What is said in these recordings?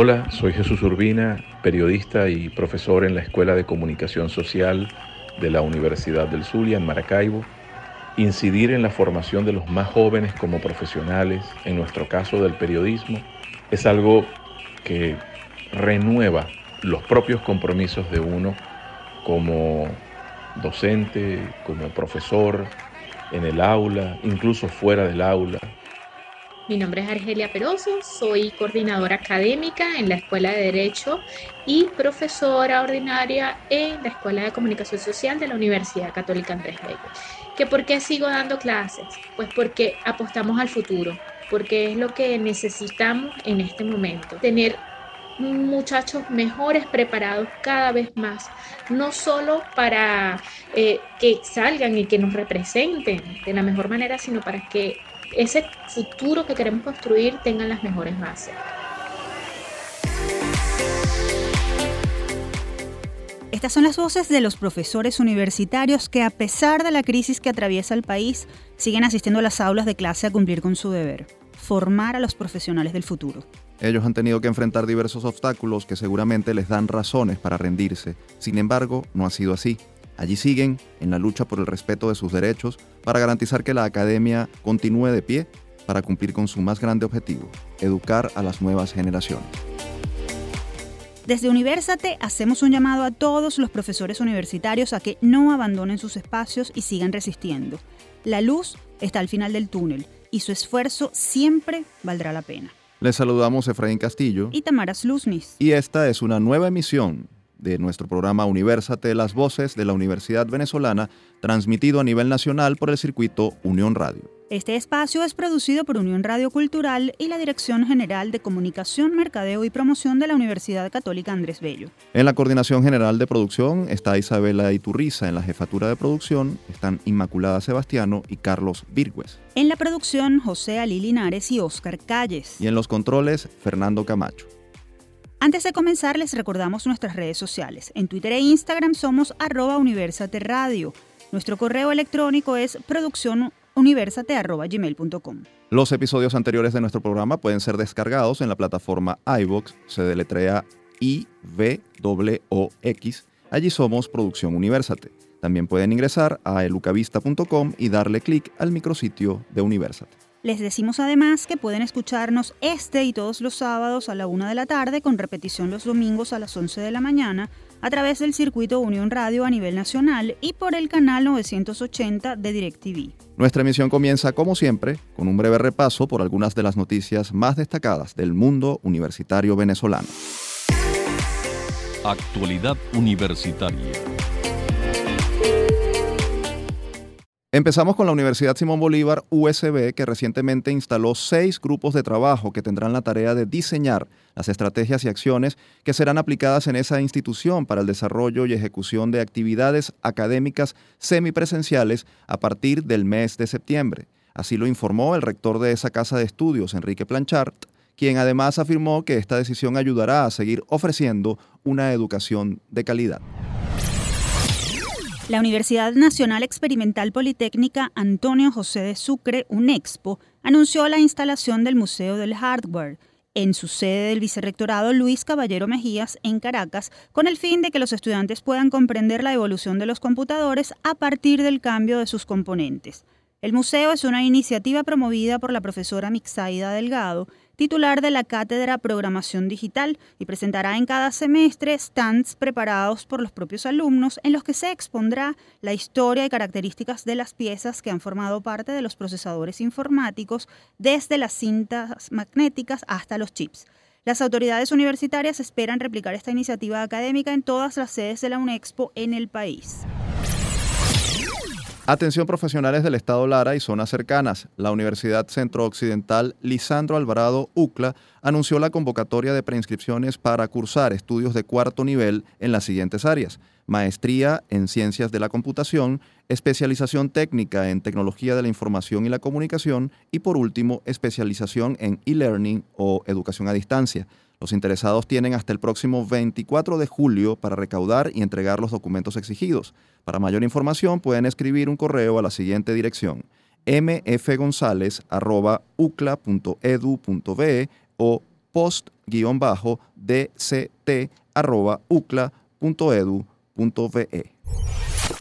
Hola, soy Jesús Urbina, periodista y profesor en la Escuela de Comunicación Social de la Universidad del Zulia en Maracaibo. Incidir en la formación de los más jóvenes como profesionales, en nuestro caso del periodismo, es algo que renueva los propios compromisos de uno como docente, como profesor, en el aula, incluso fuera del aula, mi nombre es Argelia Peroso, soy coordinadora académica en la Escuela de Derecho y profesora ordinaria en la Escuela de Comunicación Social de la Universidad Católica Andrés Bello. ¿Que ¿Por qué sigo dando clases? Pues porque apostamos al futuro, porque es lo que necesitamos en este momento, tener muchachos mejores preparados cada vez más, no solo para eh, que salgan y que nos representen de la mejor manera, sino para que ese futuro que queremos construir tengan las mejores bases. Estas son las voces de los profesores universitarios que a pesar de la crisis que atraviesa el país, siguen asistiendo a las aulas de clase a cumplir con su deber, formar a los profesionales del futuro. Ellos han tenido que enfrentar diversos obstáculos que seguramente les dan razones para rendirse. Sin embargo, no ha sido así. Allí siguen en la lucha por el respeto de sus derechos para garantizar que la academia continúe de pie para cumplir con su más grande objetivo, educar a las nuevas generaciones. Desde Universate hacemos un llamado a todos los profesores universitarios a que no abandonen sus espacios y sigan resistiendo. La luz está al final del túnel y su esfuerzo siempre valdrá la pena. Les saludamos Efraín Castillo y Tamara Sluznis. Y esta es una nueva emisión de nuestro programa Universate las Voces de la Universidad Venezolana, transmitido a nivel nacional por el circuito Unión Radio. Este espacio es producido por Unión Radio Cultural y la Dirección General de Comunicación, Mercadeo y Promoción de la Universidad Católica Andrés Bello. En la Coordinación General de Producción está Isabela Iturriza, en la Jefatura de Producción están Inmaculada Sebastiano y Carlos Virgües. En la producción, José Ali Linares y Óscar Calles. Y en los controles, Fernando Camacho. Antes de comenzar, les recordamos nuestras redes sociales. En Twitter e Instagram somos arroba Radio. Nuestro correo electrónico es produccionuniversate.gmail.com. Los episodios anteriores de nuestro programa pueden ser descargados en la plataforma iVox, se deletrea I-V-O-X. Allí somos Producción Universate. También pueden ingresar a elucavista.com y darle clic al micrositio de Universate. Les decimos además que pueden escucharnos este y todos los sábados a la una de la tarde con repetición los domingos a las 11 de la mañana a través del circuito Unión Radio a nivel nacional y por el canal 980 de DirecTV. Nuestra emisión comienza como siempre con un breve repaso por algunas de las noticias más destacadas del mundo universitario venezolano. Actualidad universitaria. Empezamos con la Universidad Simón Bolívar USB, que recientemente instaló seis grupos de trabajo que tendrán la tarea de diseñar las estrategias y acciones que serán aplicadas en esa institución para el desarrollo y ejecución de actividades académicas semipresenciales a partir del mes de septiembre. Así lo informó el rector de esa casa de estudios, Enrique Planchart, quien además afirmó que esta decisión ayudará a seguir ofreciendo una educación de calidad. La Universidad Nacional Experimental Politécnica Antonio José de Sucre, UNEXPO, anunció la instalación del Museo del Hardware en su sede del vicerrectorado Luis Caballero Mejías en Caracas, con el fin de que los estudiantes puedan comprender la evolución de los computadores a partir del cambio de sus componentes. El museo es una iniciativa promovida por la profesora Mixaida Delgado, titular de la Cátedra Programación Digital, y presentará en cada semestre stands preparados por los propios alumnos en los que se expondrá la historia y características de las piezas que han formado parte de los procesadores informáticos, desde las cintas magnéticas hasta los chips. Las autoridades universitarias esperan replicar esta iniciativa académica en todas las sedes de la UNEXPO en el país. Atención profesionales del Estado Lara y zonas cercanas. La Universidad Centro Occidental Lisandro Alvarado UCLA anunció la convocatoria de preinscripciones para cursar estudios de cuarto nivel en las siguientes áreas. Maestría en Ciencias de la Computación, especialización técnica en Tecnología de la Información y la Comunicación y por último, especialización en e-learning o educación a distancia. Los interesados tienen hasta el próximo 24 de julio para recaudar y entregar los documentos exigidos. Para mayor información pueden escribir un correo a la siguiente dirección mfgonzalez.ucla.edu.be o post-dct.ucla.edu.ve.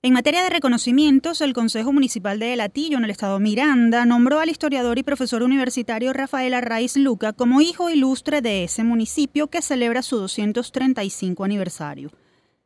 En materia de reconocimientos, el Consejo Municipal de El Atillo, en el estado Miranda, nombró al historiador y profesor universitario Rafael Arraiz Luca como hijo ilustre de ese municipio que celebra su 235 aniversario.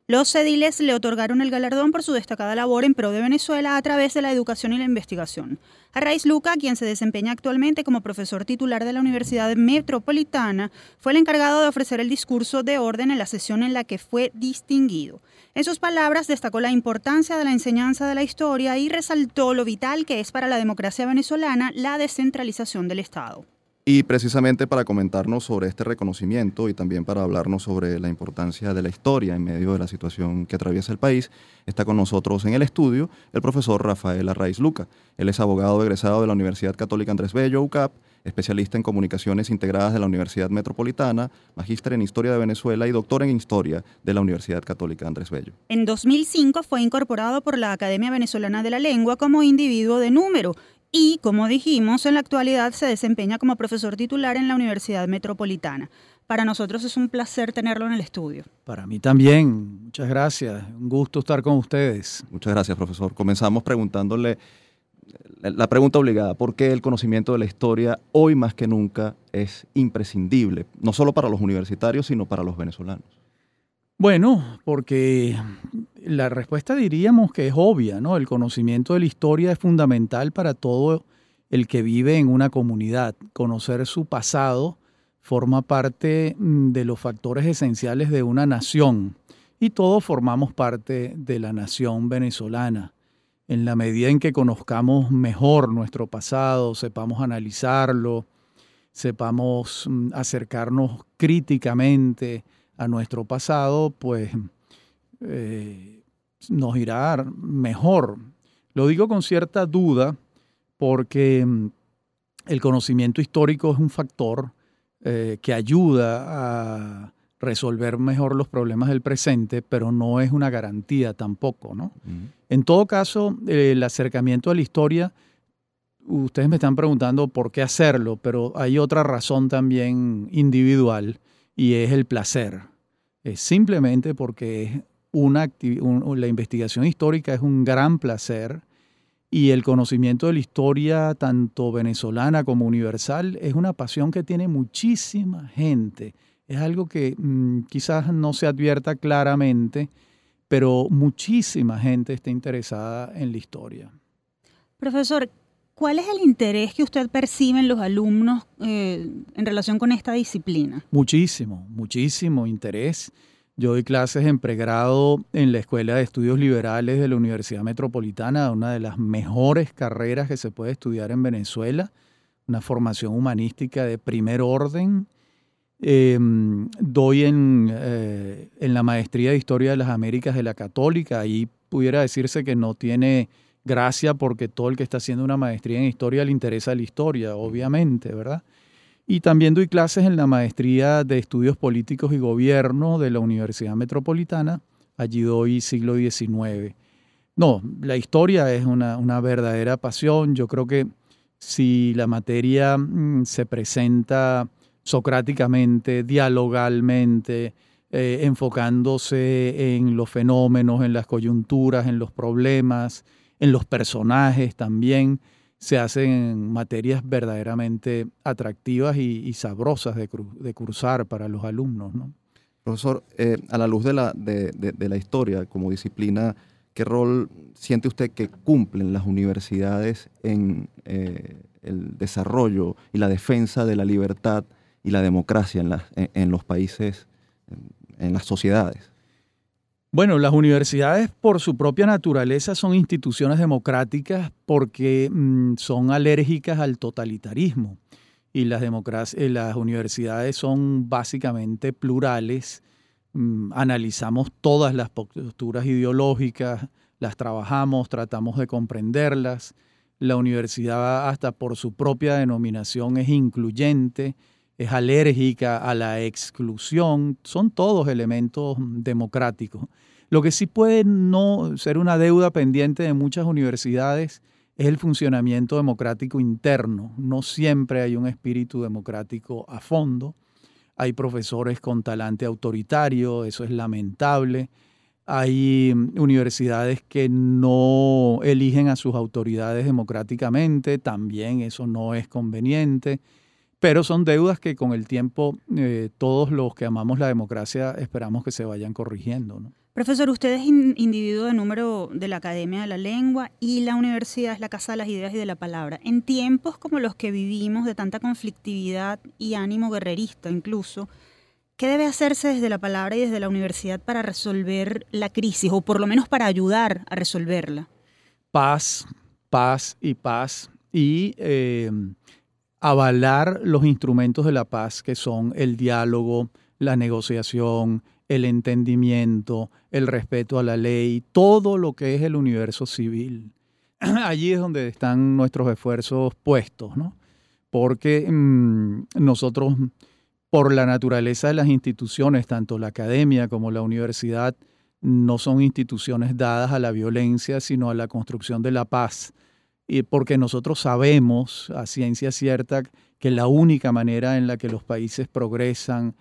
Los ediles le otorgaron el galardón por su destacada labor en pro de Venezuela a través de la educación y la investigación. Arraiz Luca, quien se desempeña actualmente como profesor titular de la Universidad Metropolitana, fue el encargado de ofrecer el discurso de orden en la sesión en la que fue distinguido. En sus palabras destacó la importancia de la enseñanza de la historia y resaltó lo vital que es para la democracia venezolana la descentralización del Estado. Y precisamente para comentarnos sobre este reconocimiento y también para hablarnos sobre la importancia de la historia en medio de la situación que atraviesa el país, está con nosotros en el estudio el profesor Rafael Arraiz Luca. Él es abogado egresado de la Universidad Católica Andrés Bello, UCAP, especialista en comunicaciones integradas de la Universidad Metropolitana, magíster en Historia de Venezuela y doctor en Historia de la Universidad Católica Andrés Bello. En 2005 fue incorporado por la Academia Venezolana de la Lengua como individuo de número y, como dijimos, en la actualidad se desempeña como profesor titular en la Universidad Metropolitana. Para nosotros es un placer tenerlo en el estudio. Para mí también, muchas gracias, un gusto estar con ustedes. Muchas gracias, profesor. Comenzamos preguntándole la pregunta obligada, ¿por qué el conocimiento de la historia hoy más que nunca es imprescindible, no solo para los universitarios, sino para los venezolanos? Bueno, porque la respuesta diríamos que es obvia, ¿no? El conocimiento de la historia es fundamental para todo el que vive en una comunidad. Conocer su pasado forma parte mm, de los factores esenciales de una nación y todos formamos parte de la nación venezolana. En la medida en que conozcamos mejor nuestro pasado, sepamos analizarlo, sepamos mm, acercarnos críticamente a nuestro pasado, pues eh, nos irá mejor. Lo digo con cierta duda porque mm, el conocimiento histórico es un factor eh, que ayuda a resolver mejor los problemas del presente, pero no es una garantía tampoco, ¿no? En todo caso, el acercamiento a la historia, ustedes me están preguntando por qué hacerlo, pero hay otra razón también individual y es el placer. Es simplemente porque una la investigación histórica es un gran placer y el conocimiento de la historia, tanto venezolana como universal, es una pasión que tiene muchísima gente. Es algo que mm, quizás no se advierta claramente, pero muchísima gente está interesada en la historia. Profesor, ¿cuál es el interés que usted percibe en los alumnos eh, en relación con esta disciplina? Muchísimo, muchísimo interés. Yo doy clases en pregrado en la Escuela de Estudios Liberales de la Universidad Metropolitana, una de las mejores carreras que se puede estudiar en Venezuela, una formación humanística de primer orden. Em, doy en, eh, en la maestría de Historia de las Américas de la Católica, ahí pudiera decirse que no tiene gracia porque todo el que está haciendo una maestría en historia le interesa la historia, obviamente, ¿verdad? Y también doy clases en la maestría de estudios políticos y gobierno de la Universidad Metropolitana. Allí doy siglo XIX. No, la historia es una, verdadera pasión. Yo creo que si la materia mm, se presenta socráticamente, dialogalmente, eh, enfocándose en los fenómenos, en las coyunturas, en los problemas, en los personajes también, se hacen materias verdaderamente atractivas y, sabrosas de, cursar para los alumnos. ¿no? Profesor, eh, a la luz de la, historia como disciplina, ¿qué rol siente usted que cumplen las universidades en eh, el desarrollo y la defensa de la libertad y la democracia en los países, en las sociedades? Bueno, las universidades por su propia naturaleza son instituciones democráticas porque mm, son alérgicas al totalitarismo y las, eh, las universidades son básicamente plurales. Mm, analizamos todas las posturas ideológicas, las trabajamos, tratamos de comprenderlas. La universidad hasta por su propia denominación es incluyente, es alérgica a la exclusión, son todos elementos democráticos. Lo que sí puede no ser una deuda pendiente de muchas universidades es el funcionamiento democrático interno. No siempre hay un espíritu democrático a fondo. hay profesores con talante autoritario, eso es lamentable. Hay universidades que no eligen a sus autoridades democráticamente, también eso no es conveniente, pero son deudas que con el tiempo eh, todos los que amamos la democracia esperamos que se vayan corrigiendo. ¿no? Profesor, usted es individuo de número de la Academia de la Lengua y la universidad es la Casa de las Ideas y de la Palabra. En tiempos como los que vivimos, de tanta conflictividad y ánimo guerrerista incluso, ¿qué debe hacerse desde la palabra y desde la universidad para resolver la crisis o por lo menos para ayudar a resolverla? Paz, paz y paz y eh, avalar los instrumentos de la paz que son el diálogo, la negociación, el entendimiento, el respeto a la ley, todo lo que es el universo civil. Allí es donde están nuestros esfuerzos puestos, ¿no? Porque mm, nosotros, por la naturaleza de las instituciones, tanto la academia como la universidad, no son instituciones dadas a la violencia, sino a la construcción de la paz. Y porque nosotros sabemos a ciencia cierta que la única manera en la que los países progresan,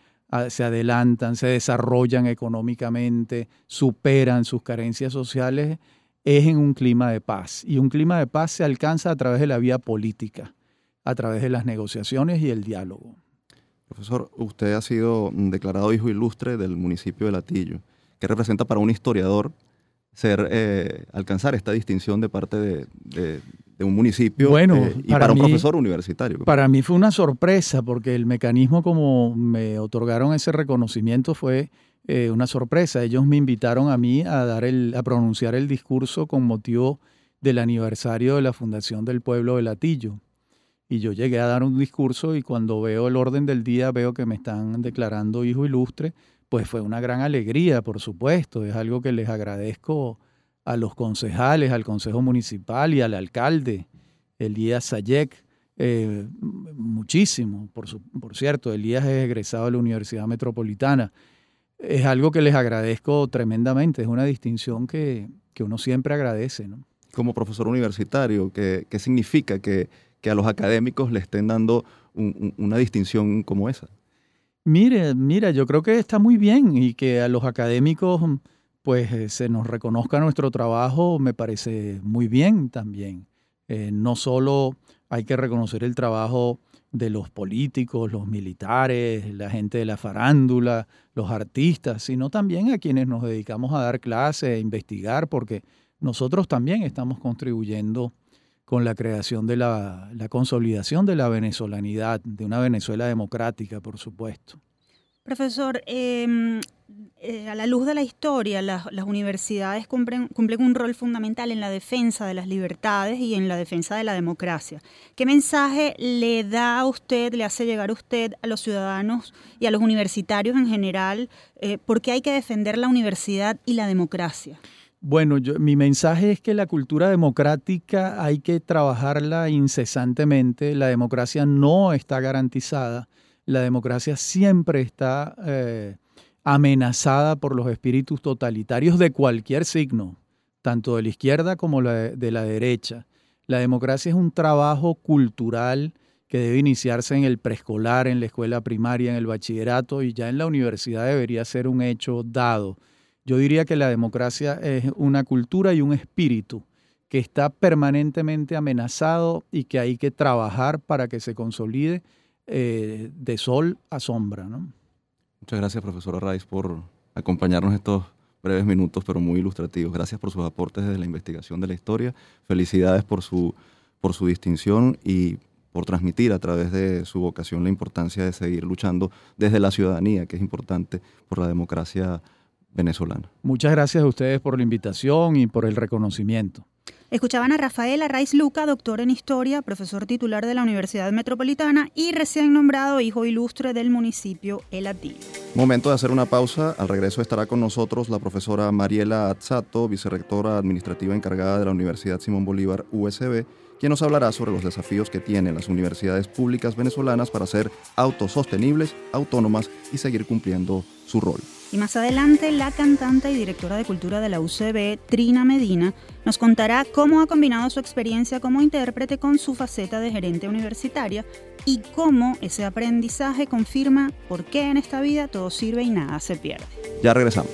se adelantan, se desarrollan económicamente, superan sus carencias sociales, es en un clima de paz. Y un clima de paz se alcanza a través de la vía política, a través de las negociaciones y el diálogo. Profesor, usted ha sido declarado hijo ilustre del municipio de Latillo. ¿Qué representa para un historiador ser, eh, alcanzar esta distinción de parte de, de un municipio bueno, eh, y para, un profesor universitario. Para mí fue una sorpresa porque el mecanismo como me otorgaron ese reconocimiento fue eh, una sorpresa. Ellos me invitaron a mí a, dar el, a pronunciar el discurso con motivo del aniversario de la fundación del pueblo de Latillo. Y yo llegué a dar un discurso y cuando veo el orden del día veo que me están declarando hijo ilustre, pues fue una gran alegría, por supuesto. Es algo que les agradezco a los concejales, al Consejo Municipal y al alcalde, Elías Sayek, eh, muchísimo, por, por cierto, Elías es egresado de la Universidad Metropolitana. Es algo que les agradezco tremendamente, es una distinción que, uno siempre agradece. ¿no? Como profesor universitario, ¿qué, qué significa que, a los académicos le estén dando una distinción como esa? Mire, mira, yo creo que está muy bien y que a los académicos pues eh, se nos reconozca nuestro trabajo me parece muy bien también. Eh, no solo hay que reconocer el trabajo de los políticos, los militares, la gente de la farándula, los artistas, sino también a quienes nos dedicamos a dar clases, a investigar, porque nosotros también estamos contribuyendo con la creación de la, la consolidación de la venezolanidad, de una Venezuela democrática, por supuesto. Profesor, em, eh, a la luz de la historia, las, universidades cumplen, un rol fundamental en la defensa de las libertades y en la defensa de la democracia. ¿Qué mensaje le da a usted, le hace llegar a usted a los ciudadanos y a los universitarios en general? Eh, ¿Por qué hay que defender la universidad y la democracia? Bueno, mi mensaje es que la cultura democrática hay que trabajarla incesantemente. La democracia no está garantizada la democracia siempre está eh, amenazada por los espíritus totalitarios de cualquier signo, tanto de la izquierda como de la derecha. La democracia es un trabajo cultural que debe iniciarse en el preescolar, en la escuela primaria, en el bachillerato y ya en la universidad debería ser un hecho dado. Yo diría que la democracia es una cultura y un espíritu que está permanentemente amenazado y que hay que trabajar para que se consolide eh, de sol a sombra. ¿no? Muchas gracias, profesora Rice, por acompañarnos estos breves minutos, pero muy ilustrativos. Gracias por sus aportes desde la investigación de la historia. Felicidades por su, por su distinción y por transmitir a través de su vocación la importancia de seguir luchando desde la ciudadanía, que es importante por la democracia venezolana. Muchas gracias a ustedes por la invitación y por el reconocimiento. Escuchaban a Rafael Arraiz Luca, doctor en historia, profesor titular de la Universidad Metropolitana y recién nombrado hijo ilustre del municipio El Atillo. Momento de hacer una pausa. Al regreso estará con nosotros la profesora Mariela Azzato, vicerrectora administrativa encargada de la Universidad Simón Bolívar USB, quien nos hablará sobre los desafíos que tienen las universidades públicas venezolanas para ser autosostenibles, autónomas y seguir cumpliendo su rol. Y más adelante, la cantante y directora de cultura de la UCB, Trina Medina, nos contará cómo ha combinado su experiencia como intérprete con su faceta de gerente universitaria y cómo ese aprendizaje confirma por qué en esta vida todo sirve y nada se pierde. Ya regresamos.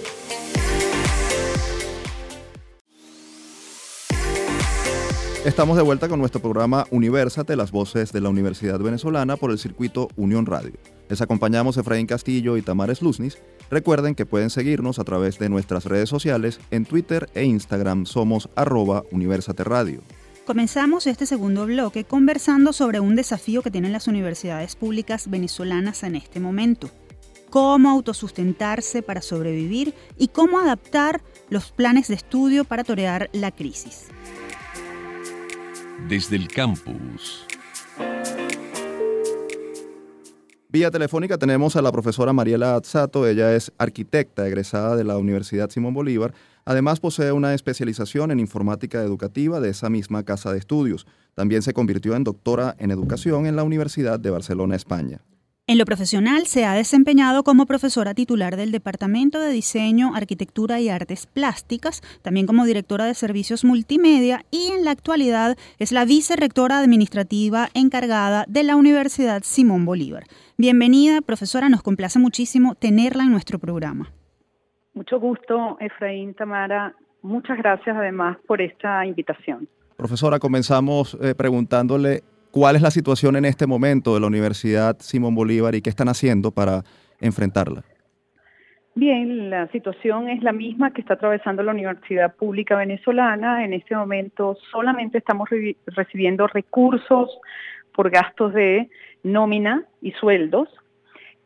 Estamos de vuelta con nuestro programa Universate, las voces de la Universidad Venezolana por el circuito Unión Radio. Les acompañamos Efraín Castillo y Tamares Luznis. Recuerden que pueden seguirnos a través de nuestras redes sociales. En Twitter e Instagram somos arroba Universate Radio. Comenzamos este segundo bloque conversando sobre un desafío que tienen las universidades públicas venezolanas en este momento. Cómo autosustentarse para sobrevivir y cómo adaptar los planes de estudio para torear la crisis desde el campus. Vía telefónica tenemos a la profesora Mariela Azzato. Ella es arquitecta egresada de la Universidad Simón Bolívar. Además posee una especialización en informática educativa de esa misma casa de estudios. También se convirtió en doctora en educación en la Universidad de Barcelona, España. En lo profesional se ha desempeñado como profesora titular del Departamento de Diseño, Arquitectura y Artes Plásticas, también como directora de Servicios Multimedia y en la actualidad es la vicerrectora administrativa encargada de la Universidad Simón Bolívar. Bienvenida, profesora, nos complace muchísimo tenerla en nuestro programa. Mucho gusto, Efraín Tamara. Muchas gracias además por esta invitación. Profesora, comenzamos eh, preguntándole ¿Cuál es la situación en este momento de la Universidad Simón Bolívar y qué están haciendo para enfrentarla? Bien, la situación es la misma que está atravesando la Universidad Pública Venezolana. En este momento solamente estamos recibiendo recursos por gastos de nómina y sueldos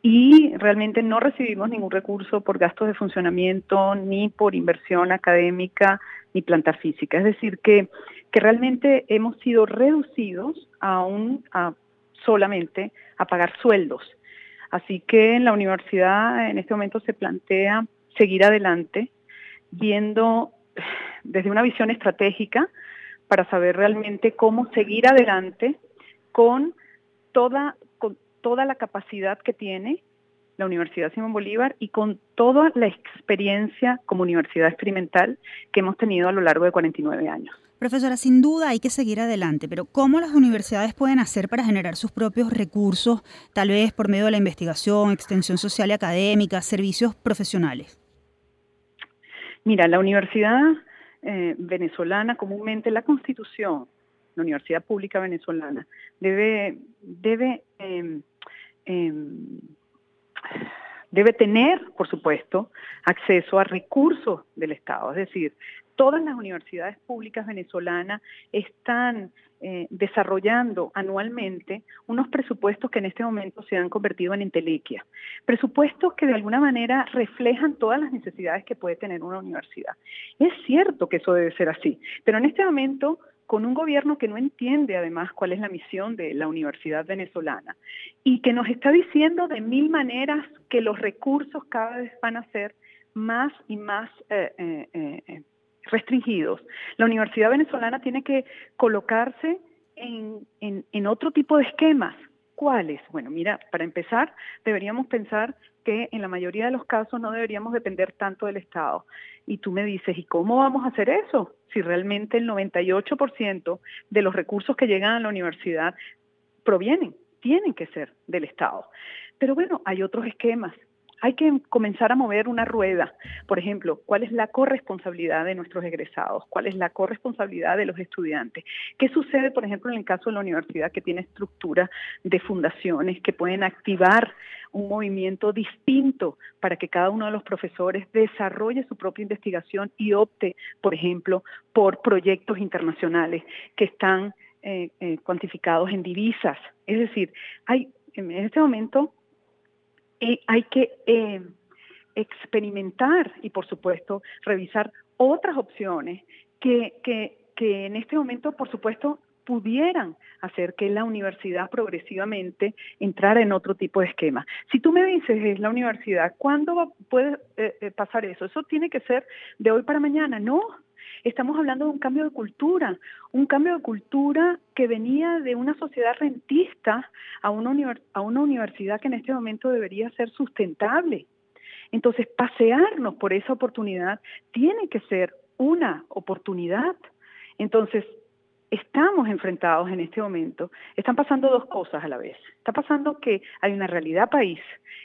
y realmente no recibimos ningún recurso por gastos de funcionamiento ni por inversión académica ni planta física. Es decir, que que realmente hemos sido reducidos a, un, a solamente a pagar sueldos. Así que en la universidad en este momento se plantea seguir adelante viendo desde una visión estratégica para saber realmente cómo seguir adelante con toda, con toda la capacidad que tiene la Universidad Simón Bolívar y con toda la experiencia como universidad experimental que hemos tenido a lo largo de 49 años. Profesora, sin duda hay que seguir adelante, pero ¿cómo las universidades pueden hacer para generar sus propios recursos, tal vez por medio de la investigación, extensión social y académica, servicios profesionales? Mira, la universidad eh, venezolana, comúnmente la constitución, la universidad pública venezolana, debe, debe, em, em, debe tener, por supuesto, acceso a recursos del Estado, es decir, todas las universidades públicas venezolanas están eh, desarrollando anualmente unos presupuestos que en este momento se han convertido en inteliquia. Presupuestos que de alguna manera reflejan todas las necesidades que puede tener una universidad. Es cierto que eso debe ser así, pero en este momento con un gobierno que no entiende además cuál es la misión de la universidad venezolana y que nos está diciendo de mil maneras que los recursos cada vez van a ser más y más eh, eh, restringidos. La Universidad Venezolana tiene que colocarse en, en, otro tipo de esquemas. ¿Cuáles? Bueno, mira, para empezar, deberíamos pensar que en la mayoría de los casos no deberíamos depender tanto del Estado. Y tú me dices, ¿y cómo vamos a hacer eso? Si realmente el 98% de los recursos que llegan a la universidad provienen, tienen que ser del Estado. Pero bueno, hay otros esquemas hay que comenzar a mover una rueda. Por ejemplo, ¿cuál es la corresponsabilidad de nuestros egresados? ¿Cuál es la corresponsabilidad de los estudiantes? ¿Qué sucede, por ejemplo, en el caso de la universidad que tiene estructura de fundaciones que pueden activar un movimiento distinto para que cada uno de los profesores desarrolle su propia investigación y opte, por ejemplo, por proyectos internacionales que están eh, eh, cuantificados en divisas? Es decir, hay en este momento hay que eh, experimentar y, por supuesto, revisar otras opciones que, que, que en este momento, por supuesto, pudieran hacer que la universidad progresivamente entrara en otro tipo de esquema. Si tú me dices, es la universidad, ¿cuándo puede eh, eh, pasar eso? Eso tiene que ser de hoy para mañana. No, Estamos hablando de un cambio de cultura, un cambio de cultura que venía de una sociedad rentista a una, a una universidad que en este momento debería ser sustentable. Entonces, pasearnos por esa oportunidad tiene que ser una oportunidad. Entonces, estamos enfrentados en este momento, están pasando dos cosas a la vez. Está pasando que hay una realidad país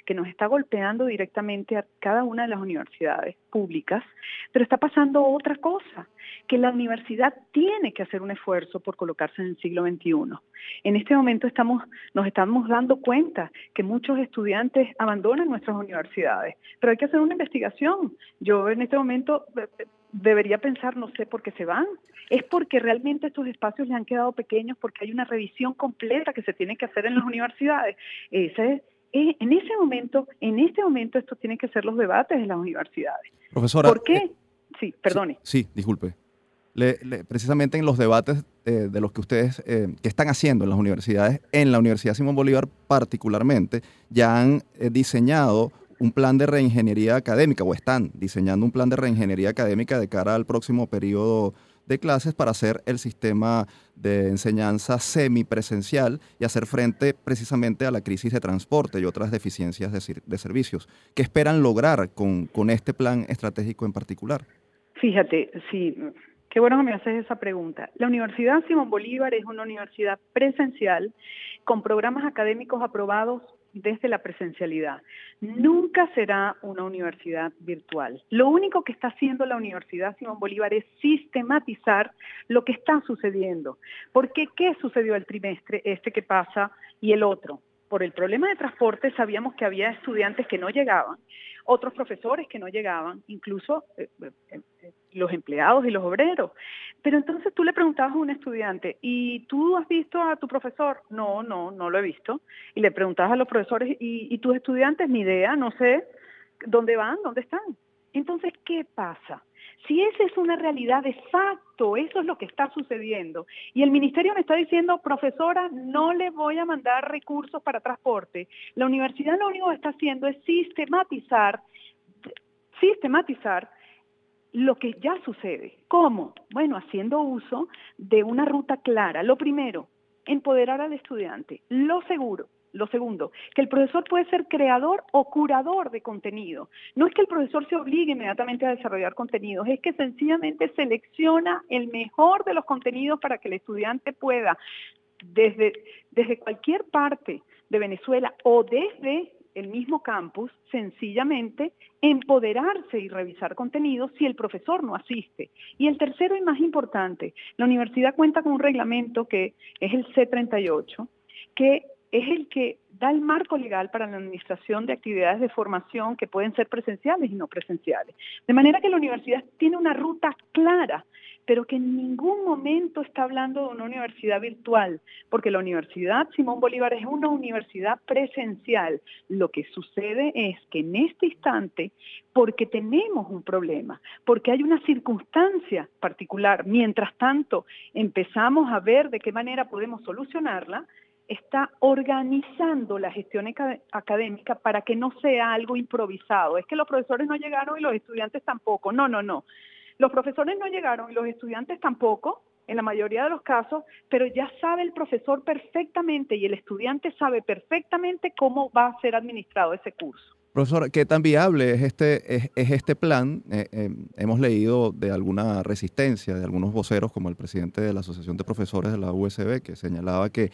que nos está golpeando directamente a cada una de las universidades públicas, pero está pasando otra cosa, que la universidad tiene que hacer un esfuerzo por colocarse en el siglo XXI. En este momento estamos, nos estamos dando cuenta que muchos estudiantes abandonan nuestras universidades, pero hay que hacer una investigación. Yo en este momento eh, eh, debería pensar, no sé por qué se van, es porque realmente estos espacios les han quedado pequeños, porque hay una revisión completa que se tiene que hacer en las universidades. Ese eh, en ese momento, en este momento, estos tienen que ser los debates de las universidades. Profesora. ¿Por qué? sí, perdone. Sí, disculpe. precisamente en los debates eh, de los que ustedes eh, que están haciendo en las universidades, en la Universidad Simón Bolívar particularmente, ya han diseñado un plan de reingeniería académica o están diseñando un plan de reingeniería académica de cara al próximo periodo de clases para hacer el sistema de enseñanza semipresencial y hacer frente precisamente a la crisis de transporte y otras deficiencias de, servicios. ¿Qué esperan lograr con, con este plan estratégico en particular? Fíjate, sí, qué bueno que me haces esa pregunta. La Universidad Simón Bolívar es una universidad presencial con programas académicos aprobados desde la presencialidad. Nunca será una universidad virtual. Lo único que está haciendo la Universidad Simón Bolívar es sistematizar lo que está sucediendo. Porque qué sucedió el trimestre este que pasa y el otro? Por el problema de transporte sabíamos que había estudiantes que no llegaban, otros profesores que no llegaban, incluso eh, eh, eh, los empleados y los obreros. Pero entonces tú le preguntabas a un estudiante, ¿y tú has visto a tu profesor? No, no, no lo he visto. Y le preguntabas a los profesores, ¿y, tus estudiantes? Ni idea, no sé dónde van, dónde están. Entonces, ¿qué pasa? Si esa es una realidad de facto, eso es lo que está sucediendo. Y el ministerio me está diciendo, profesora, no le voy a mandar recursos para transporte. La universidad lo único que está haciendo es sistematizar, sistematizar lo que ya sucede. ¿Cómo? Bueno, haciendo uso de una ruta clara. Lo primero, empoderar al estudiante. Lo seguro, lo segundo, que el profesor puede ser creador o curador de contenido. No es que el profesor se obligue inmediatamente a desarrollar contenidos, es que sencillamente selecciona el mejor de los contenidos para que el estudiante pueda, desde, desde cualquier parte de Venezuela o desde el mismo campus, sencillamente empoderarse y revisar contenidos si el profesor no asiste. Y el tercero y más importante, la universidad cuenta con un reglamento que es el C38, que es el que da el marco legal para la administración de actividades de formación que pueden ser presenciales y no presenciales. De manera que la universidad tiene una ruta clara pero que en ningún momento está hablando de una universidad virtual, porque la Universidad Simón Bolívar es una universidad presencial. Lo que sucede es que en este instante, porque tenemos un problema, porque hay una circunstancia particular, mientras tanto empezamos a ver de qué manera podemos solucionarla, está organizando la gestión académica para que no sea algo improvisado. Es que los profesores no llegaron y los estudiantes tampoco. No, no, no. Los profesores no llegaron y los estudiantes tampoco, en la mayoría de los casos, pero ya sabe el profesor perfectamente y el estudiante sabe perfectamente cómo va a ser administrado ese curso. Profesor, ¿qué tan viable es este, es, este plan? Eh, eh, hemos leído de alguna resistencia de algunos voceros, como el presidente de la Asociación de Profesores de la USB, que señalaba que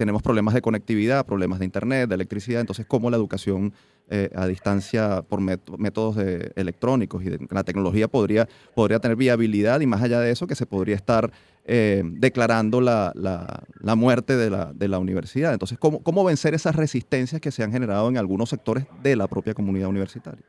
tenemos problemas de conectividad, problemas de internet, de electricidad, entonces cómo la educación eh, a distancia por métodos electrónicos y de, la tecnología podría, podría tener viabilidad y más allá de eso que se podría estar eh, declarando la, la, muerte de la, de la universidad. Entonces, ¿cómo, ¿cómo vencer esas resistencias que se han generado en algunos sectores de la propia comunidad universitaria?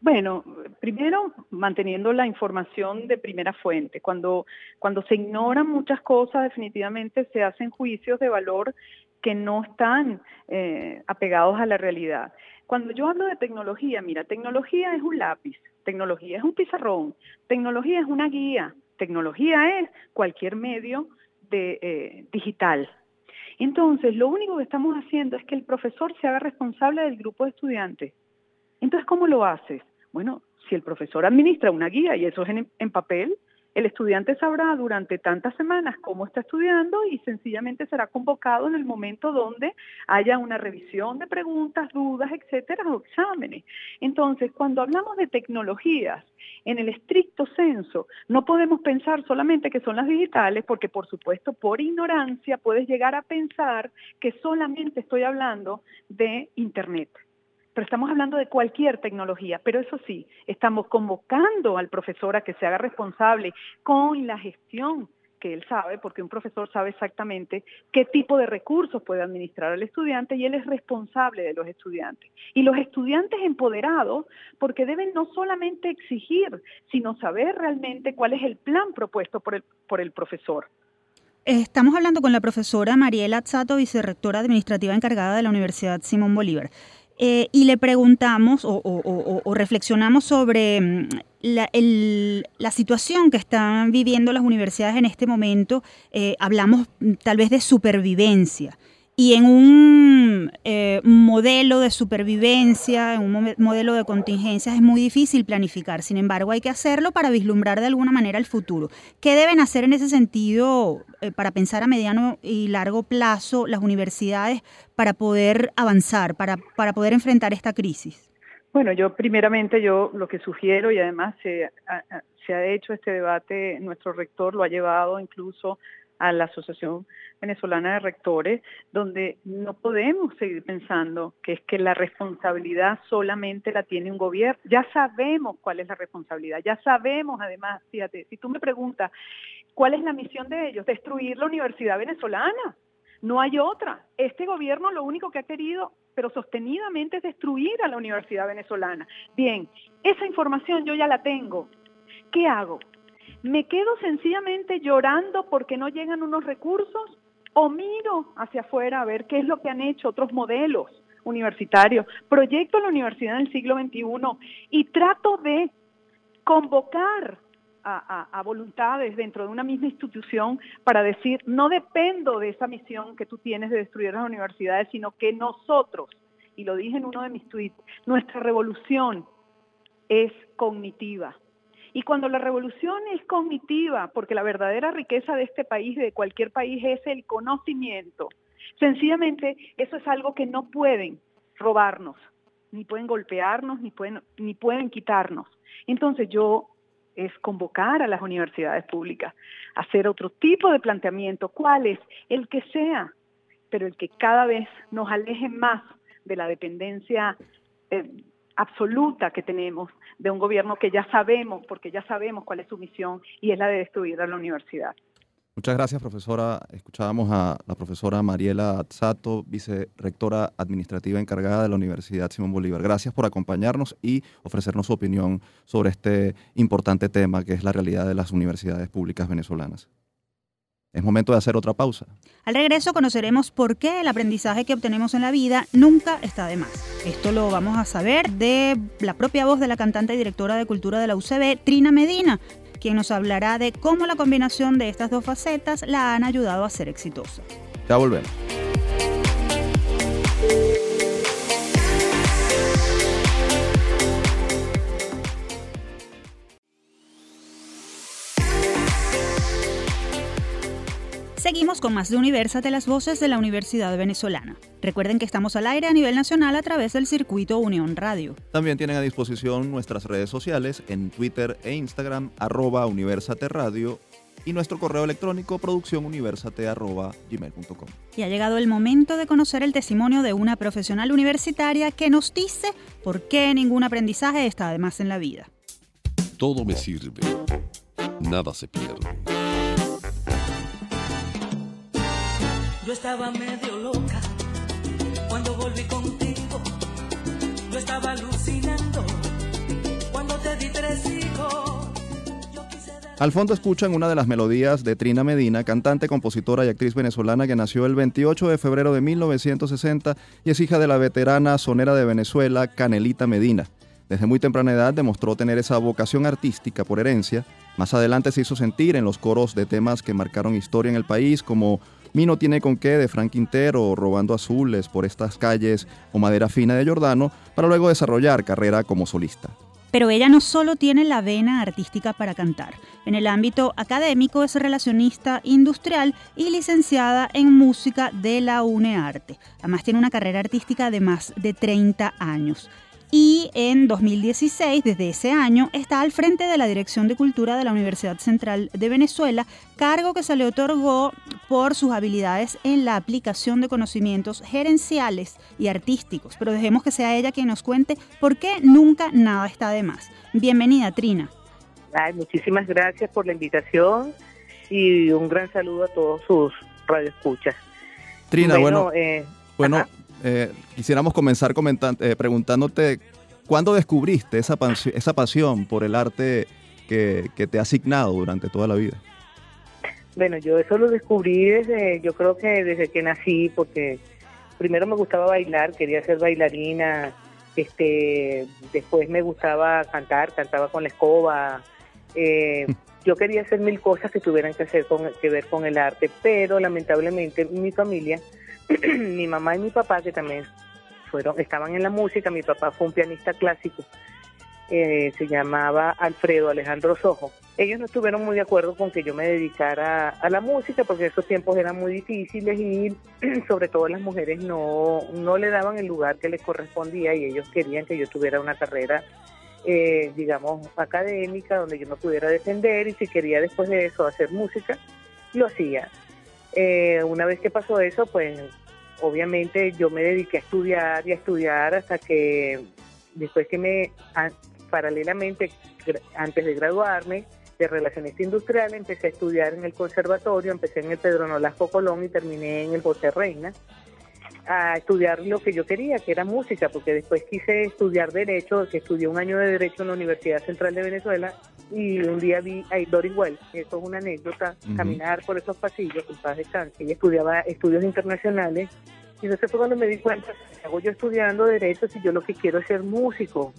Bueno, primero manteniendo la información de primera fuente. Cuando, cuando se ignoran muchas cosas, definitivamente se hacen juicios de valor que no están eh, apegados a la realidad. Cuando yo hablo de tecnología, mira, tecnología es un lápiz, tecnología es un pizarrón, tecnología es una guía, tecnología es cualquier medio de, eh, digital. Entonces, lo único que estamos haciendo es que el profesor se haga responsable del grupo de estudiantes entonces, ¿cómo lo haces? Bueno, si el profesor administra una guía y eso es en, papel, el estudiante sabrá durante tantas semanas cómo está estudiando y sencillamente será convocado en el momento donde haya una revisión de preguntas, dudas, etcétera, o exámenes. Entonces, cuando hablamos de tecnologías, en el estricto censo, no podemos pensar solamente que son las digitales, porque por supuesto, por ignorancia, puedes llegar a pensar que solamente estoy hablando de Internet pero estamos hablando de cualquier tecnología, pero eso sí, estamos convocando al profesor a que se haga responsable con la gestión que él sabe, porque un profesor sabe exactamente qué tipo de recursos puede administrar al estudiante y él es responsable de los estudiantes. Y los estudiantes empoderados, porque deben no solamente exigir, sino saber realmente cuál es el plan propuesto por el, por el profesor. Estamos hablando con la profesora Mariela Azzato, vicerrectora administrativa encargada de la Universidad Simón Bolívar. Eh, y le preguntamos o, reflexionamos sobre mm, la, situación que están viviendo las universidades en este momento. Eh, hablamos mm, tal vez de supervivencia. Y en un eh, modelo de supervivencia, en un modelo de contingencias, es muy difícil planificar. Sin embargo, hay que hacerlo para vislumbrar de alguna manera el futuro. ¿Qué deben hacer en ese sentido eh, para pensar a mediano y largo plazo las universidades para poder avanzar, para, para poder enfrentar esta crisis? Bueno, yo primeramente yo lo que sugiero y además se se ha hecho este debate, nuestro rector lo ha llevado incluso a la Asociación Venezolana de Rectores, donde no podemos seguir pensando que es que la responsabilidad solamente la tiene un gobierno. Ya sabemos cuál es la responsabilidad, ya sabemos además, fíjate, si tú me preguntas, ¿cuál es la misión de ellos? Destruir la universidad venezolana. No hay otra. Este gobierno lo único que ha querido, pero sostenidamente, es destruir a la universidad venezolana. Bien, esa información yo ya la tengo. ¿Qué hago? ¿Me quedo sencillamente llorando porque no llegan unos recursos o miro hacia afuera a ver qué es lo que han hecho otros modelos universitarios? Proyecto la universidad del siglo XXI y trato de convocar a, voluntades dentro de una misma institución para decir, no dependo de esa misión que tú tienes de destruir las universidades, sino que nosotros, y lo dije en uno de mis tweets, nuestra revolución es cognitiva. Y cuando la revolución es cognitiva, porque la verdadera riqueza de este país, de cualquier país, es el conocimiento, sencillamente eso es algo que no pueden robarnos, ni pueden golpearnos, ni pueden, ni pueden quitarnos. Entonces yo es convocar a las universidades públicas a hacer otro tipo de planteamiento, cuál es, el que sea, pero el que cada vez nos aleje más de la dependencia eh, absoluta que tenemos de un gobierno que ya sabemos, porque ya sabemos cuál es su misión y es la de destruir a la universidad. Muchas gracias, profesora. Escuchábamos a la profesora Mariela Atzato, vicerectora administrativa encargada de la Universidad Simón Bolívar. Gracias por acompañarnos y ofrecernos su opinión sobre este importante tema que es la realidad de las universidades públicas venezolanas. Es momento de hacer otra pausa. Al regreso conoceremos por qué el aprendizaje que obtenemos en la vida nunca está de más. Esto lo vamos a saber de la propia voz de la cantante y directora de cultura de la UCB, Trina Medina, quien nos hablará de cómo la combinación de estas dos facetas la han ayudado a ser exitosa. Ya volvemos. Seguimos con más de Universate, las voces de la Universidad Venezolana. Recuerden que estamos al aire a nivel nacional a través del circuito Unión Radio. También tienen a disposición nuestras redes sociales en Twitter e Instagram, arroba Universate Radio y nuestro correo electrónico producciónuniversate.gmail.com. Y ha llegado el momento de conocer el testimonio de una profesional universitaria que nos dice por qué ningún aprendizaje está de más en la vida. Todo me sirve, nada se pierde. Yo estaba medio loca cuando volví contigo. Yo estaba alucinando cuando te di tres hijos. Al fondo escuchan una de las melodías de Trina Medina, cantante, compositora y actriz venezolana que nació el 28 de febrero de 1960 y es hija de la veterana sonera de Venezuela, Canelita Medina. Desde muy temprana edad demostró tener esa vocación artística por herencia. Más adelante se hizo sentir en los coros de temas que marcaron historia en el país como Mino tiene con qué de Frank Quintero, Robando Azules por estas calles o Madera Fina de Jordano, para luego desarrollar carrera como solista. Pero ella no solo tiene la vena artística para cantar. En el ámbito académico es relacionista industrial y licenciada en música de la UNEARTE. Además tiene una carrera artística de más de 30 años y en 2016, desde ese año, está al frente de la Dirección de Cultura de la Universidad Central de Venezuela, cargo que se le otorgó por sus habilidades en la aplicación de conocimientos gerenciales y artísticos. Pero dejemos que sea ella quien nos cuente por qué nunca nada está de más. Bienvenida, Trina. Ay, muchísimas gracias por la invitación y un gran saludo a todos sus radioescuchas. Trina, bueno, bueno, eh, eh, quisiéramos comenzar eh, preguntándote, ¿cuándo descubriste esa, esa pasión por el arte que, te ha asignado durante toda la vida? Bueno, yo eso lo descubrí desde, yo creo que desde que nací, porque primero me gustaba bailar, quería ser bailarina, este, después me gustaba cantar, cantaba con la escoba, eh, yo quería hacer mil cosas que tuvieran que hacer con, que ver con el arte, pero lamentablemente mi familia mi mamá y mi papá, que también fueron, estaban en la música, mi papá fue un pianista clásico, eh, se llamaba Alfredo Alejandro Sojo. Ellos no estuvieron muy de acuerdo con que yo me dedicara a la música porque esos tiempos eran muy difíciles y sobre todo las mujeres no, no le daban el lugar que les correspondía y ellos querían que yo tuviera una carrera, eh, digamos, académica donde yo no pudiera defender y si quería después de eso hacer música, lo hacía. Eh, una vez que pasó eso, pues obviamente yo me dediqué a estudiar y a estudiar hasta que después que me, paralelamente, antes de graduarme de Relacionista Industrial, empecé a estudiar en el conservatorio, empecé en el Pedro Nolasco Colón y terminé en el José Reina a estudiar lo que yo quería, que era música, porque después quise estudiar Derecho, que estudié un año de Derecho en la Universidad Central de Venezuela, y un día vi a Doris Wells, eso es una anécdota, caminar por esos pasillos, en paz descanse, ella estudiaba estudios internacionales, y entonces fue cuando me di cuenta, hago yo estudiando Derecho si yo lo que quiero es ser músico?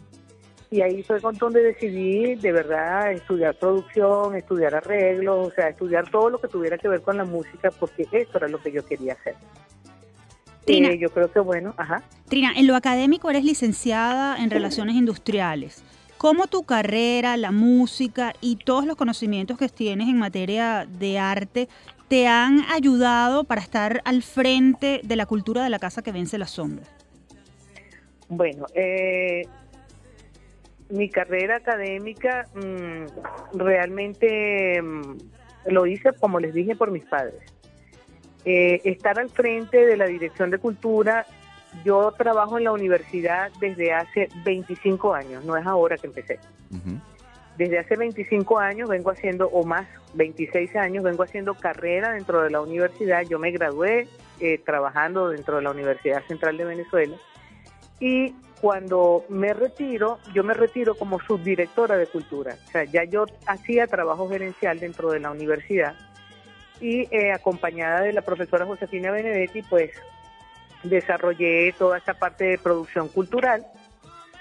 Y ahí fue donde decidí de verdad estudiar producción, estudiar arreglos, o sea, estudiar todo lo que tuviera que ver con la música, porque eso era lo que yo quería hacer. Trina, yo creo que bueno, ajá. Trina, en lo académico eres licenciada en Relaciones Industriales. ¿Cómo tu carrera, la música y todos los conocimientos que tienes en materia de arte te han ayudado para estar al frente de la cultura de la casa que vence la sombra? Bueno, eh, mi carrera académica mm, realmente mm, lo hice, como les dije, por mis padres. Eh, estar al frente de la Dirección de Cultura, yo trabajo en la universidad desde hace 25 años, no es ahora que empecé. Desde hace 25 años vengo haciendo, o más, 26 años, vengo haciendo carrera dentro de la universidad. Yo me gradué eh, trabajando dentro de la Universidad Central de Venezuela. Y cuando me retiro, yo me retiro como subdirectora de cultura. O sea, ya yo hacía trabajo gerencial dentro de la universidad y eh, acompañada de la profesora Josefina Benedetti, pues desarrollé toda esa parte de producción cultural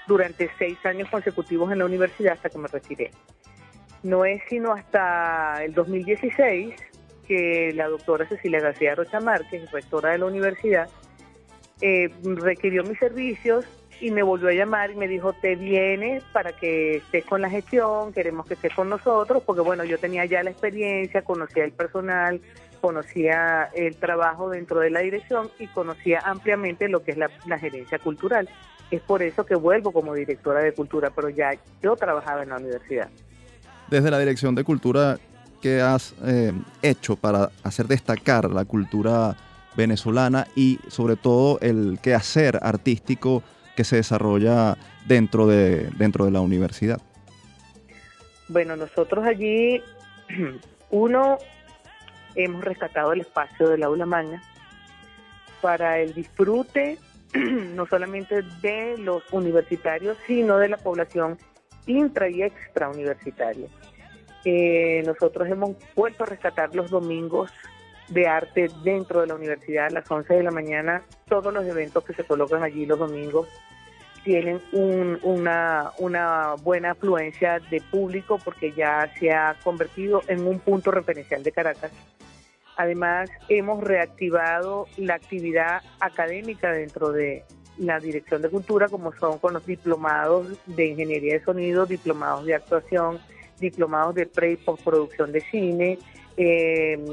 durante seis años consecutivos en la universidad hasta que me retiré. No es sino hasta el 2016 que la doctora Cecilia García Rocha Márquez, rectora de la universidad, eh, requirió mis servicios y me volvió a llamar y me dijo, te vienes para que estés con la gestión, queremos que estés con nosotros, porque bueno, yo tenía ya la experiencia, conocía el personal, conocía el trabajo dentro de la dirección y conocía ampliamente lo que es la, gerencia cultural. Es por eso que vuelvo como directora de cultura, pero ya yo trabajaba en la universidad. Desde la dirección de cultura, ¿qué has eh, hecho para hacer destacar la cultura venezolana y sobre todo el quehacer artístico que se desarrolla dentro de, dentro de la universidad? Bueno, nosotros allí, uno, hemos rescatado el espacio del aula magna para el disfrute no solamente de los universitarios, sino de la población intra y extra universitaria. Eh, nosotros hemos vuelto a rescatar los domingos de arte dentro de la universidad a las 11 de la mañana. Todos los eventos que se colocan allí los domingos tienen una, una buena afluencia de público porque ya se ha convertido en un punto referencial de Caracas. Además, hemos reactivado la actividad académica dentro de, la Dirección de Cultura, como son con los diplomados de Ingeniería de Sonido, diplomados de actuación, diplomados de pre y postproducción de cine, em,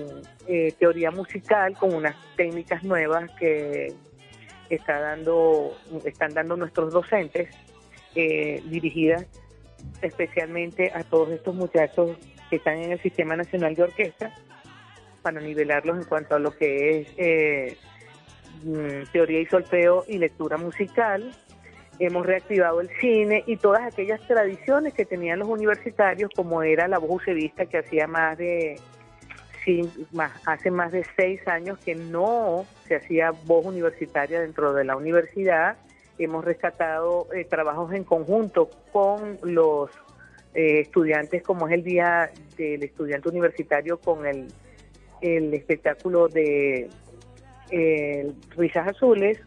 eh, teoría musical con unas técnicas nuevas que está dando, están dando nuestros docentes, eh, dirigidas especialmente a todos estos muchachos que están en el Sistema Nacional de Orquesta, para nivelarlos en cuanto a lo que es eh, mm, teoría y solfeo y lectura musical. Hemos reactivado el cine y todas aquellas tradiciones que tenían los universitarios, como era la voz que hacía más de más, hace más de seis años que no se hacía voz universitaria dentro de la universidad. Hemos rescatado eh, trabajos en conjunto con los eh, estudiantes, como es el Día del Estudiante Universitario con el el espectáculo de Risas Azules,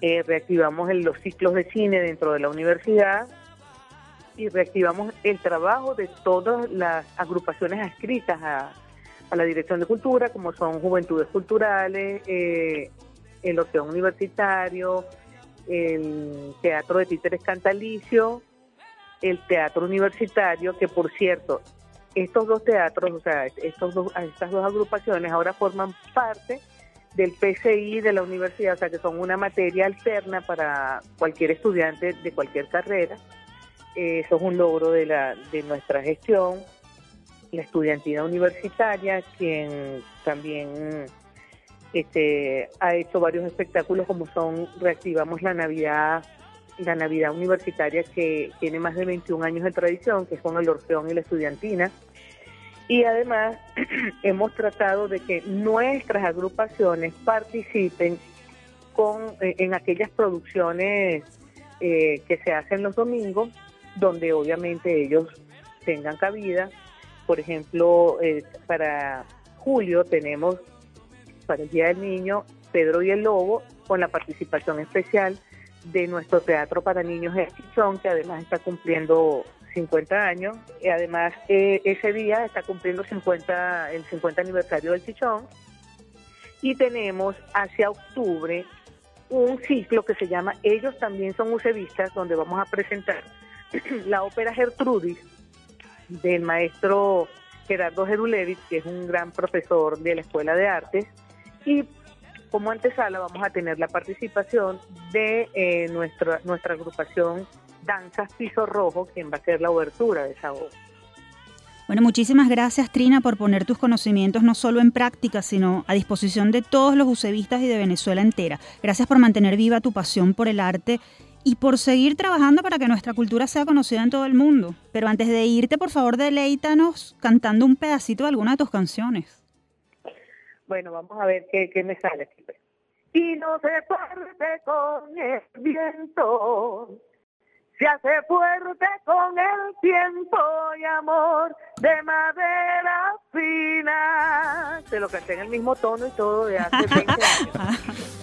eh, reactivamos los ciclos de cine dentro de la universidad y reactivamos el trabajo de todas las agrupaciones adscritas a, la Dirección de Cultura, como son Juventudes Culturales, eh, el Ocean Universitario, el Teatro de Títeres Cantalicio, el Teatro Universitario, que por cierto, estos dos teatros, o sea, estos dos, estas dos agrupaciones ahora forman parte del PCI de la universidad, o sea, que son una materia alterna para cualquier estudiante de cualquier carrera. Eso es un logro de, la, de nuestra gestión. La estudiantina universitaria, quien también este, ha hecho varios espectáculos como son Reactivamos la Navidad la Navidad Universitaria que tiene más de 21 años de tradición, que es con el Orfeón y la Estudiantina. Y además hemos tratado de que nuestras agrupaciones participen con, eh, en aquellas producciones eh, que se hacen los domingos, donde obviamente ellos tengan cabida. Por ejemplo, eh, para julio tenemos para el Día del Niño Pedro y el Lobo, con la participación especial de nuestro teatro para niños El Chichón, que además está cumpliendo 50 años. Y además, eh, ese día está cumpliendo 50, el 50 aniversario del Chichón. Y tenemos hacia octubre un ciclo que se llama Ellos también son musevistas, donde vamos a presentar la ópera Gertrudis del maestro Gerardo Gerulevich, que es un gran profesor de la Escuela de Artes, y como antesala vamos a tener la participación de eh, nuestra, nuestra agrupación Danzas Piso Rojo, quien va a ser la obertura de esa obra. Bueno, muchísimas gracias Trina por poner tus conocimientos no solo en práctica, sino a disposición de todos los usevistas y de Venezuela entera. Gracias por mantener viva tu pasión por el arte y por seguir trabajando para que nuestra cultura sea conocida en todo el mundo. Pero antes de irte, por favor, deleítanos cantando un pedacito de alguna de tus canciones. Bueno, vamos a ver qué, qué me sale. Pues. Y no se fuerte con el viento, se hace fuerte con el tiempo y amor de madera fina. Se lo canté en el mismo tono y todo de hace 20 años.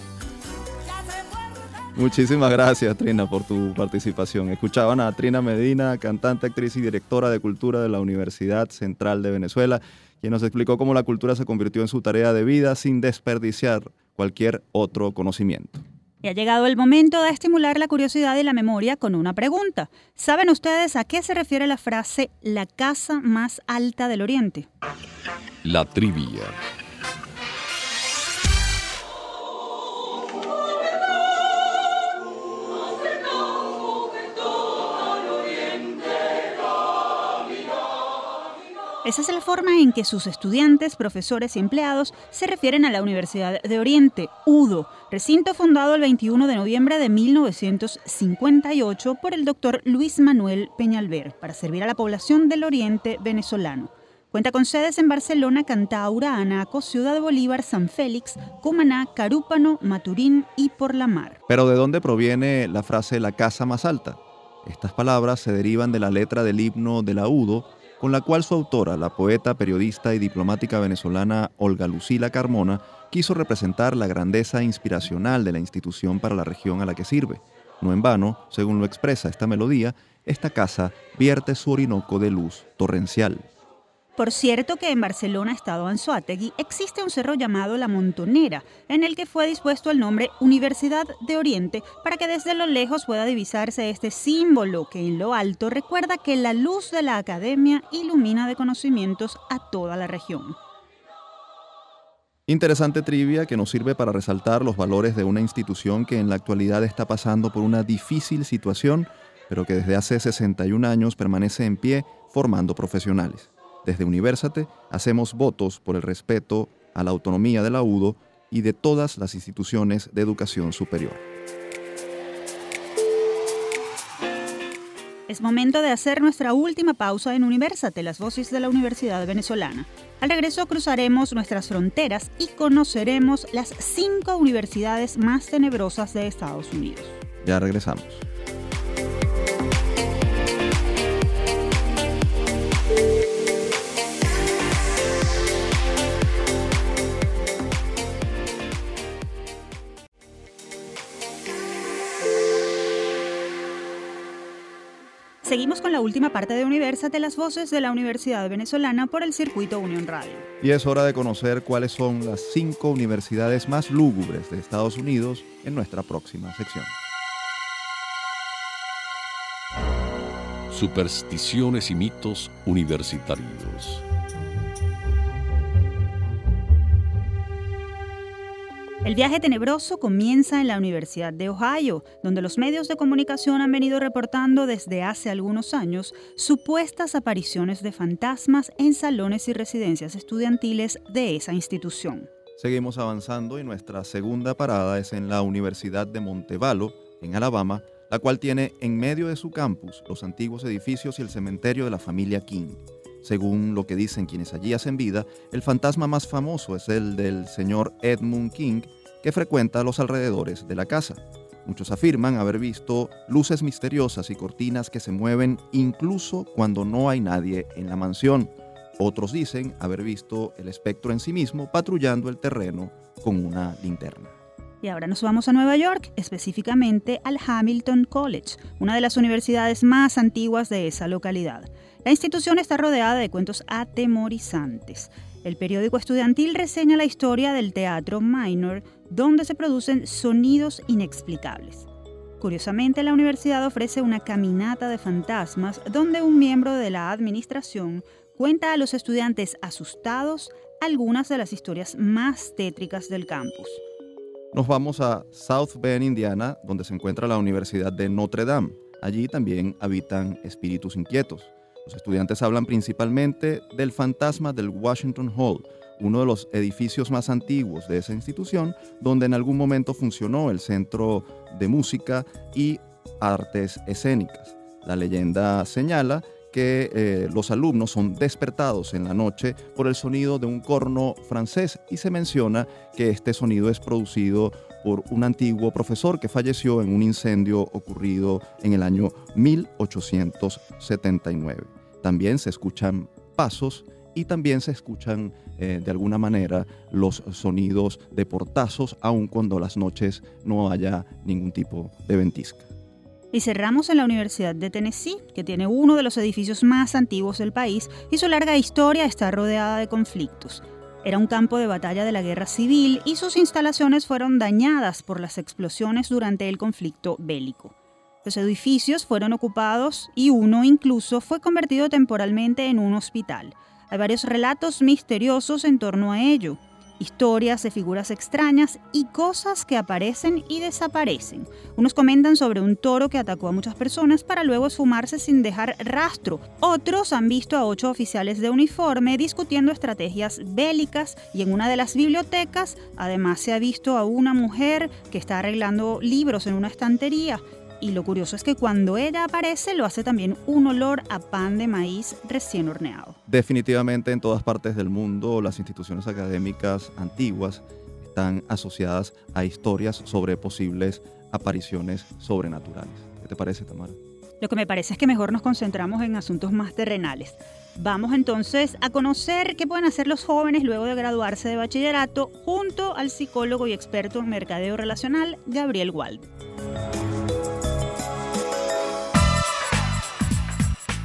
Muchísimas gracias, Trina, por tu participación. Escuchaban a Trina Medina, cantante, actriz y directora de cultura de la Universidad Central de Venezuela quien nos explicó cómo la cultura se convirtió en su tarea de vida sin desperdiciar cualquier otro conocimiento. Y ha llegado el momento de estimular la curiosidad y la memoria con una pregunta. ¿Saben ustedes a qué se refiere la frase la casa más alta del Oriente? La trivia. Esa es la forma en que sus estudiantes, profesores y empleados se refieren a la Universidad de Oriente, UDO, recinto fundado el 21 de noviembre de 1958 por el doctor Luis Manuel Peñalver para servir a la población del Oriente venezolano. Cuenta con sedes en Barcelona, Cantaura, Anaco, Ciudad Bolívar, San Félix, Cumaná, Carúpano, Maturín y Por la Mar. Pero ¿de dónde proviene la frase la casa más alta? Estas palabras se derivan de la letra del himno de la UDO con la cual su autora, la poeta, periodista y diplomática venezolana Olga Lucila Carmona, quiso representar la grandeza inspiracional de la institución para la región a la que sirve. No en vano, según lo expresa esta melodía, esta casa vierte su orinoco de luz torrencial. Por cierto que en Barcelona, Estado Anzoátegui, existe un cerro llamado La Montonera, en el que fue dispuesto el nombre Universidad de Oriente para que desde lo lejos pueda divisarse este símbolo que en lo alto recuerda que la luz de la academia ilumina de conocimientos a toda la región. Interesante trivia que nos sirve para resaltar los valores de una institución que en la actualidad está pasando por una difícil situación, pero que desde hace 61 años permanece en pie formando profesionales. Desde Universate hacemos votos por el respeto a la autonomía de la UDO y de todas las instituciones de educación superior. Es momento de hacer nuestra última pausa en Universate, las voces de la Universidad Venezolana. Al regreso cruzaremos nuestras fronteras y conoceremos las cinco universidades más tenebrosas de Estados Unidos. Ya regresamos. Seguimos con la última parte de Universate, las voces de la Universidad Venezolana por el circuito Unión Radio. Y es hora de conocer cuáles son las cinco universidades más lúgubres de Estados Unidos en nuestra próxima sección. Supersticiones y mitos universitarios. El viaje tenebroso comienza en la Universidad de Ohio, donde los medios de comunicación han venido reportando desde hace algunos años supuestas apariciones de fantasmas en salones y residencias estudiantiles de esa institución. Seguimos avanzando y nuestra segunda parada es en la Universidad de Montevallo, en Alabama, la cual tiene en medio de su campus los antiguos edificios y el cementerio de la familia King. Según lo que dicen quienes allí hacen vida, el fantasma más famoso es el del señor Edmund King, que frecuenta los alrededores de la casa. Muchos afirman haber visto luces misteriosas y cortinas que se mueven incluso cuando no hay nadie en la mansión. Otros dicen haber visto el espectro en sí mismo patrullando el terreno con una linterna. Y ahora nos vamos a Nueva York, específicamente al Hamilton College, una de las universidades más antiguas de esa localidad. La institución está rodeada de cuentos atemorizantes. El periódico estudiantil reseña la historia del teatro minor donde se producen sonidos inexplicables. Curiosamente, la universidad ofrece una caminata de fantasmas donde un miembro de la administración cuenta a los estudiantes asustados algunas de las historias más tétricas del campus. Nos vamos a South Bend, Indiana, donde se encuentra la Universidad de Notre Dame. Allí también habitan espíritus inquietos. Los estudiantes hablan principalmente del fantasma del Washington Hall, uno de los edificios más antiguos de esa institución, donde en algún momento funcionó el Centro de Música y Artes Escénicas. La leyenda señala que eh, los alumnos son despertados en la noche por el sonido de un corno francés y se menciona que este sonido es producido por un antiguo profesor que falleció en un incendio ocurrido en el año 1879. También se escuchan pasos y también se escuchan eh, de alguna manera los sonidos de portazos, aun cuando las noches no haya ningún tipo de ventisca. Y cerramos en la Universidad de Tennessee, que tiene uno de los edificios más antiguos del país y su larga historia está rodeada de conflictos. Era un campo de batalla de la guerra civil y sus instalaciones fueron dañadas por las explosiones durante el conflicto bélico. Los edificios fueron ocupados y uno incluso fue convertido temporalmente en un hospital. Hay varios relatos misteriosos en torno a ello, historias de figuras extrañas y cosas que aparecen y desaparecen. Unos comentan sobre un toro que atacó a muchas personas para luego esfumarse sin dejar rastro. Otros han visto a ocho oficiales de uniforme discutiendo estrategias bélicas y en una de las bibliotecas además se ha visto a una mujer que está arreglando libros en una estantería y lo curioso es que cuando ella aparece lo hace también un olor a pan de maíz recién horneado. Definitivamente en todas partes del mundo las instituciones académicas antiguas están asociadas a historias sobre posibles apariciones sobrenaturales. ¿Qué te parece, Tamara? Lo que me parece es que mejor nos concentramos en asuntos más terrenales. Vamos entonces a conocer qué pueden hacer los jóvenes luego de graduarse de bachillerato junto al psicólogo y experto en mercadeo relacional Gabriel Wald.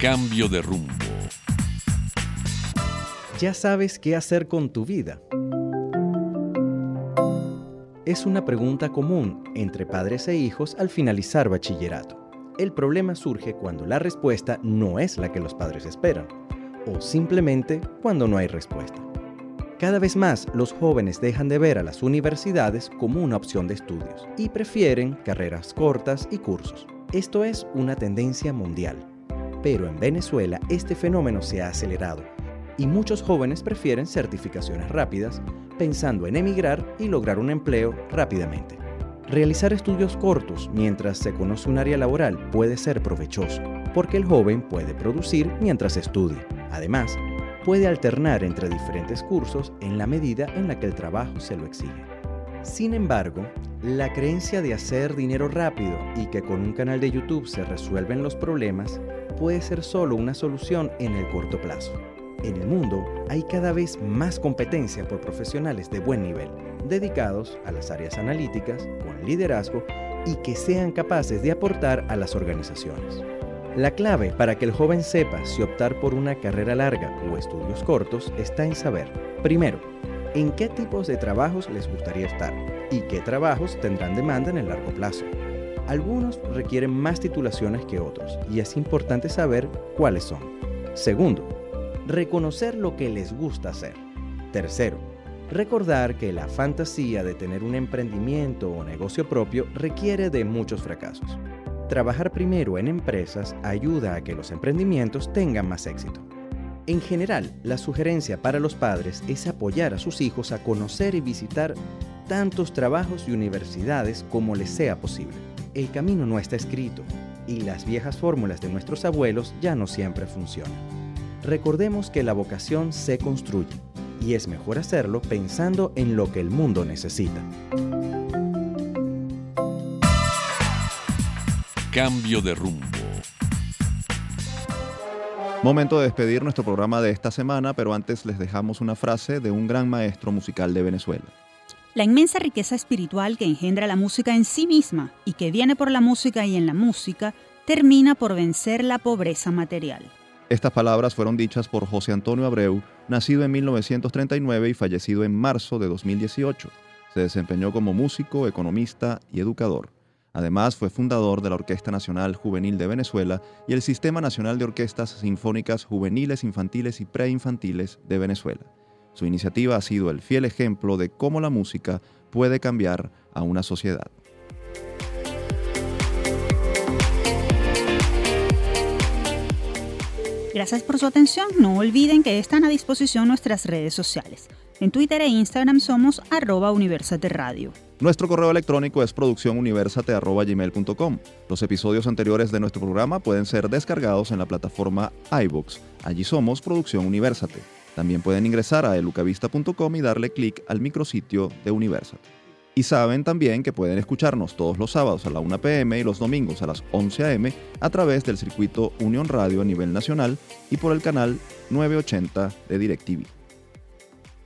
Cambio de rumbo. ¿Ya sabes qué hacer con tu vida? Es una pregunta común entre padres e hijos al finalizar bachillerato. El problema surge cuando la respuesta no es la que los padres esperan, o simplemente cuando no hay respuesta. Cada vez más los jóvenes dejan de ver a las universidades como una opción de estudios y prefieren carreras cortas y cursos. Esto es una tendencia mundial. Pero en Venezuela este fenómeno se ha acelerado y muchos jóvenes prefieren certificaciones rápidas pensando en emigrar y lograr un empleo rápidamente. Realizar estudios cortos mientras se conoce un área laboral puede ser provechoso, porque el joven puede producir mientras estudia. Además, puede alternar entre diferentes cursos en la medida en la que el trabajo se lo exige. Sin embargo, la creencia de hacer dinero rápido y que con un canal de YouTube se resuelven los problemas puede ser solo una solución en el corto plazo. En el mundo hay cada vez más competencia por profesionales de buen nivel, dedicados a las áreas analíticas, con liderazgo y que sean capaces de aportar a las organizaciones. La clave para que el joven sepa si optar por una carrera larga o estudios cortos está en saber, primero, en qué tipos de trabajos les gustaría estar y qué trabajos tendrán demanda en el largo plazo. Algunos requieren más titulaciones que otros y es importante saber cuáles son. Segundo, reconocer lo que les gusta hacer. Tercero, recordar que la fantasía de tener un emprendimiento o negocio propio requiere de muchos fracasos. Trabajar primero en empresas ayuda a que los emprendimientos tengan más éxito. En general, la sugerencia para los padres es apoyar a sus hijos a conocer y visitar tantos trabajos y universidades como les sea posible. El camino no está escrito y las viejas fórmulas de nuestros abuelos ya no siempre funcionan. Recordemos que la vocación se construye y es mejor hacerlo pensando en lo que el mundo necesita. Cambio de rumbo. Momento de despedir nuestro programa de esta semana, pero antes les dejamos una frase de un gran maestro musical de Venezuela. La inmensa riqueza espiritual que engendra la música en sí misma y que viene por la música y en la música, termina por vencer la pobreza material. Estas palabras fueron dichas por José Antonio Abreu, nacido en 1939 y fallecido en marzo de 2018. Se desempeñó como músico, economista y educador. Además, fue fundador de la Orquesta Nacional Juvenil de Venezuela y el Sistema Nacional de Orquestas Sinfónicas Juveniles, Infantiles y Preinfantiles de Venezuela. Su iniciativa ha sido el fiel ejemplo de cómo la música puede cambiar a una sociedad. Gracias por su atención. No olviden que están a disposición nuestras redes sociales. En Twitter e Instagram somos arroba Universate Radio. Nuestro correo electrónico es producciónuniversate.gmail.com. Los episodios anteriores de nuestro programa pueden ser descargados en la plataforma iVoox. Allí somos Producción Universate. También pueden ingresar a elucavista.com y darle clic al micrositio de Universate. Y saben también que pueden escucharnos todos los sábados a la 1 pm y los domingos a las 11 am a través del circuito Unión Radio a nivel nacional y por el canal 980 de DirecTV.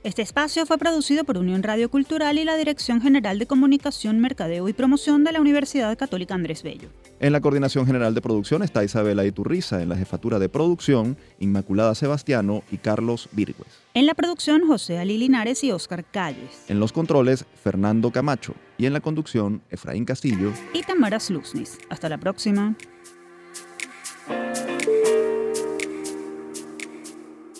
Este espacio fue producido por Unión Radio Cultural y la Dirección General de Comunicación, Mercadeo y Promoción de la Universidad Católica Andrés Bello. En la coordinación general de producción está Isabela Iturriza, en la jefatura de producción, Inmaculada Sebastiano y Carlos Virgües. En la producción, José Ali Linares y Óscar Calles. En los controles, Fernando Camacho. Y en la conducción, Efraín Castillo y Tamara Sluznis. Hasta la próxima.